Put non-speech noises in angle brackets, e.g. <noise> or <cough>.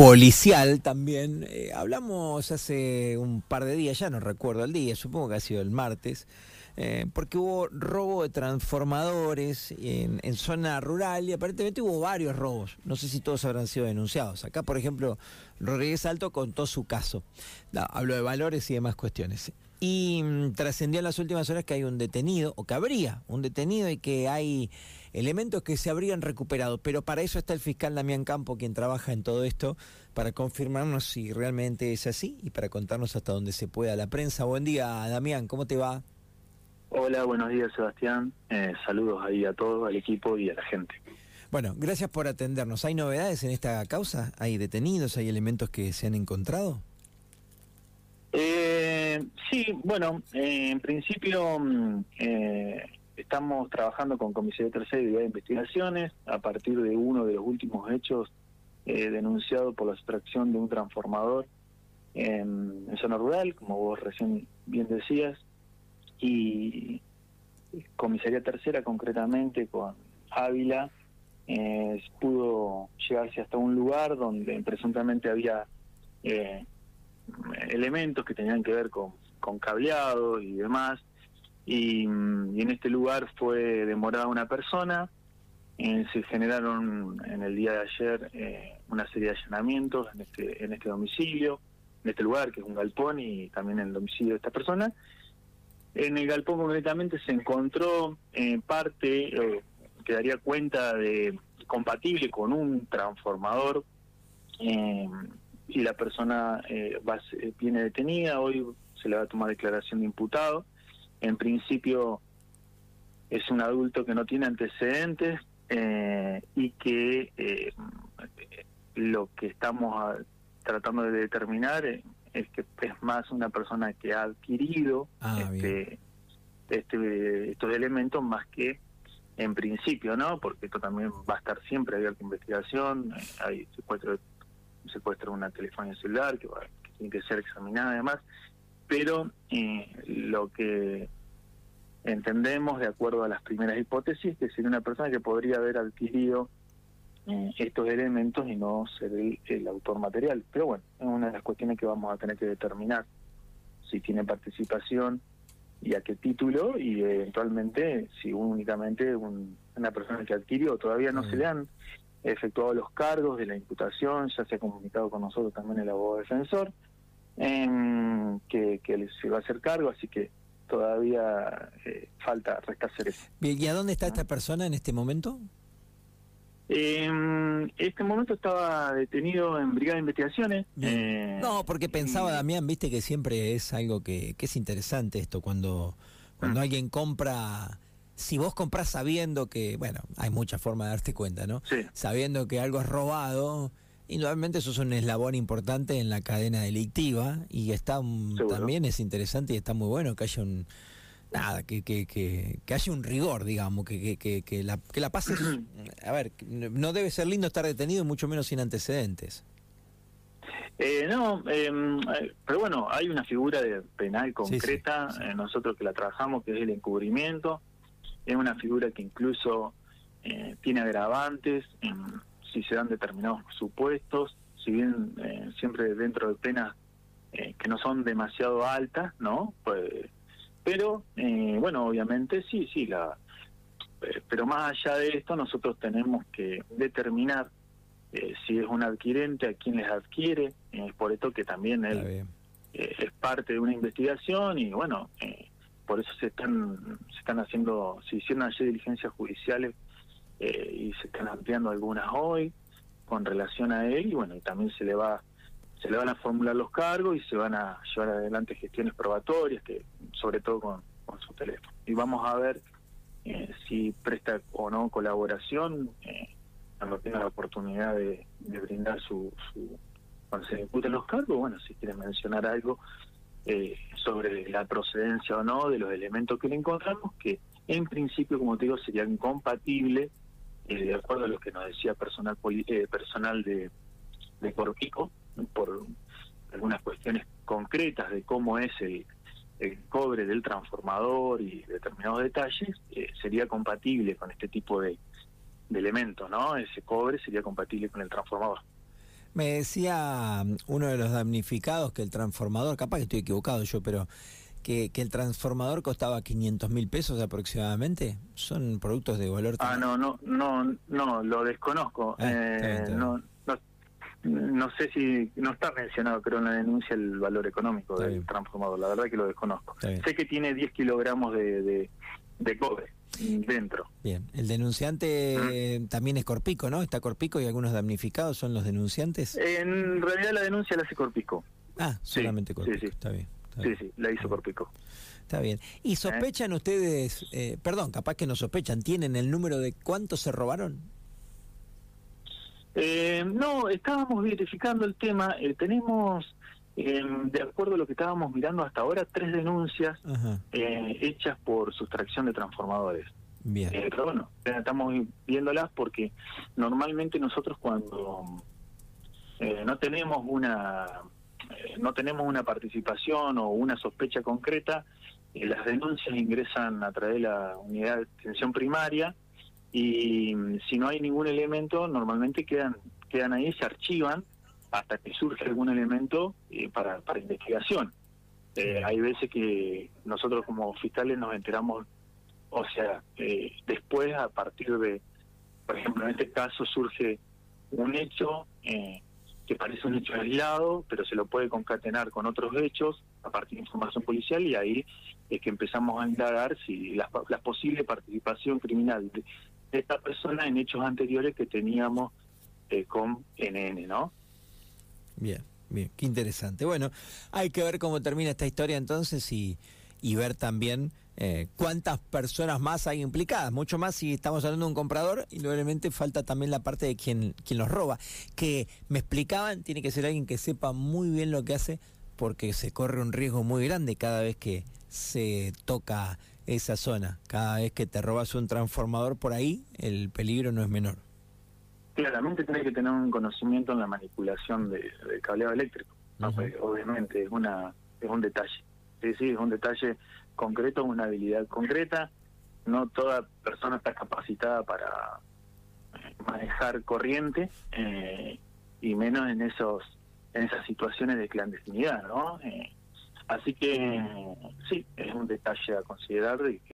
policial también. Eh, hablamos hace un par de días, ya no recuerdo el día, supongo que ha sido el martes, eh, porque hubo robo de transformadores en, zona rural y aparentemente hubo varios robos. No sé si todos habrán sido denunciados. Acá, por ejemplo, Rodríguez Alto contó su caso. habló de valores y demás cuestiones. Y mm, trascendió en las últimas horas que hay un detenido, o que habría un detenido y que hay elementos que se habrían recuperado. Pero para eso está el fiscal Damián Campo, quien trabaja en todo esto, para confirmarnos si realmente es así y para contarnos hasta donde se pueda la prensa. Buen día, Damián, ¿cómo te va? Hola, buenos días Sebastián. Eh, saludos ahí a todos, al equipo y a la gente. Bueno, gracias por atendernos. ¿Hay novedades en esta causa? ¿Hay detenidos? ¿Hay elementos que se han encontrado? Eh, sí, bueno, eh, en principio mm, estamos trabajando con Comisaría Tercera de Investigaciones. A partir de uno de los últimos hechos denunciado por la extracción de un transformador en zona rural, como vos recién bien decías. Y Comisaría Tercera concretamente con Ávila eh, pudo llegarse hasta un lugar donde presuntamente había eh, elementos que tenían que ver con, con cableado y demás. Y, en este lugar fue demorada una persona. Eh, se generaron en el día de ayer una serie de allanamientos en este en este domicilio en este lugar que es un galpón y también en el domicilio de esta persona. En el galpón concretamente se encontró eh, parte eh, que daría cuenta de compatible con un transformador eh, y la persona va, viene detenida, hoy se le va a tomar declaración de imputado. En principio es un adulto que no tiene antecedentes y que lo que estamos tratando de determinar es que es más una persona que ha adquirido ah, este, este, estos elementos más que en principio, ¿no? Porque esto también va a estar siempre abierto a investigación, eh, hay secuestro, secuestro de una telefonía celular que, tiene que ser examinada además, pero eh, lo que entendemos, de acuerdo a las primeras hipótesis, que sería una persona que podría haber adquirido eh, estos elementos y no ser el, autor material. Pero bueno, es una de las cuestiones que vamos a tener que determinar si tiene participación y a qué título y eventualmente si únicamente una persona que adquirió todavía no se le han efectuado los cargos de la imputación, ya se ha comunicado con nosotros también el abogado defensor, que, que se va a hacer cargo, así que todavía eh, falta resta hacer eso. ¿y a dónde está esta persona en este momento? En este momento estaba detenido en Brigada de Investigaciones. Eh, no, porque pensaba, Damián, viste que siempre es algo que, es interesante esto, cuando, cuando mm. alguien compra, si vos compras sabiendo que, bueno, hay muchas formas de darte cuenta, ¿no? Sabiendo que algo es robado, indudablemente eso es un eslabón importante en la cadena delictiva y está también es interesante y está muy bueno que haya un nada, que, que, que, que, haya un rigor, digamos, que, que, que, la, que la paz <clears throat> a ver, no debe ser lindo estar detenido, mucho menos sin antecedentes. Eh, no, em, eh, pero bueno, hay una figura de penal concreta, eh, nosotros que la trabajamos, que es el encubrimiento, es una figura que incluso eh, tiene agravantes si se dan determinados supuestos, si bien siempre dentro de penas que no son demasiado altas, ¿no? Pues pero, eh, bueno, obviamente sí, sí, la, eh, pero más allá de esto, nosotros tenemos que determinar eh, si es un adquirente, a quién les adquiere, por esto que también él es parte de una investigación y bueno, por eso se están, se están haciendo, se hicieron ayer diligencias judiciales y se están ampliando algunas hoy con relación a él y bueno, y también se le va se le van a formular los cargos y se van a llevar adelante gestiones probatorias, que sobre todo con, su teléfono. Y vamos a ver eh, si presta o no colaboración eh, cuando tenga la oportunidad de, brindar su, cuando se imputen los cargos, bueno, si quiere mencionar algo eh, sobre la procedencia o no de los elementos que le encontramos, que en principio, como te digo, serían compatibles, de acuerdo a lo que nos decía personal personal de, de Corpico, por algunas cuestiones concretas de cómo es el, cobre del transformador y determinados detalles, eh, sería compatible con este tipo de, elementos, ¿no? Ese cobre sería compatible con el transformador. Me decía mm, uno de los damnificados que el transformador, capaz que estoy equivocado yo, pero que, que el transformador costaba 500 mil pesos aproximadamente. ¿Son productos de valor? Ah, no, no, no, no, lo desconozco. Ah, está bien, está bien. no, no, no sé si, no está mencionado creo en la denuncia el valor económico Está del bien. transformador, la verdad que lo desconozco. Sé que tiene 10 kilogramos de, de, de cobre dentro. Bien, el denunciante eh, también es Corpico, ¿no? Está Corpico y algunos damnificados son los denunciantes. En realidad la denuncia la hace Corpico. Ah, sí, solamente Corpico. sí, sí. Está bien. Está Sí, bien. sí, la hizo Corpico. Está bien. ¿Y sospechan ustedes, eh, perdón, capaz que no sospechan, tienen el número de cuántos se robaron? Eh, no, estábamos verificando el tema. eh, tenemos, eh, de acuerdo a lo que estábamos mirando hasta ahora, tres denuncias eh, hechas por sustracción de transformadores. bien. Eh, pero bueno, estamos viéndolas porque normalmente nosotros cuando eh, no tenemos una eh, no tenemos una participación o una sospecha concreta, las denuncias ingresan a través de la unidad de atención primaria y mm, si no hay ningún elemento, normalmente quedan quedan ahí, se archivan hasta que surge algún elemento eh, para, para investigación. Eh, hay veces que nosotros como fiscales nos enteramos o sea, eh, después a partir de, por ejemplo, en este caso surge un hecho que parece un hecho aislado, pero se lo puede concatenar con otros hechos a partir de información policial y ahí es que empezamos a indagar si la, la posible participación criminal de, de esta persona en hechos anteriores que teníamos eh, con NN, ¿no? Bien, bien, qué interesante. Bueno, hay que ver cómo termina esta historia entonces y, y ver también eh, cuántas personas más hay implicadas. Mucho más si estamos hablando de un comprador, indudablemente falta también la parte de quien, quien los roba. Que me explicaban, tiene que ser alguien que sepa muy bien lo que hace porque se corre un riesgo muy grande cada vez que se toca esa zona. Cada vez que te robas un transformador por ahí, el peligro no es menor. Claramente tiene que tener un conocimiento en la manipulación de, del cableado eléctrico. Pues, obviamente es una es un detalle. Sí, sí, es un detalle concreto, una habilidad concreta. No toda persona está capacitada para eh, manejar corriente eh, y menos en esos en esas situaciones de clandestinidad, ¿no? Eh, así que sí, es un detalle a considerar y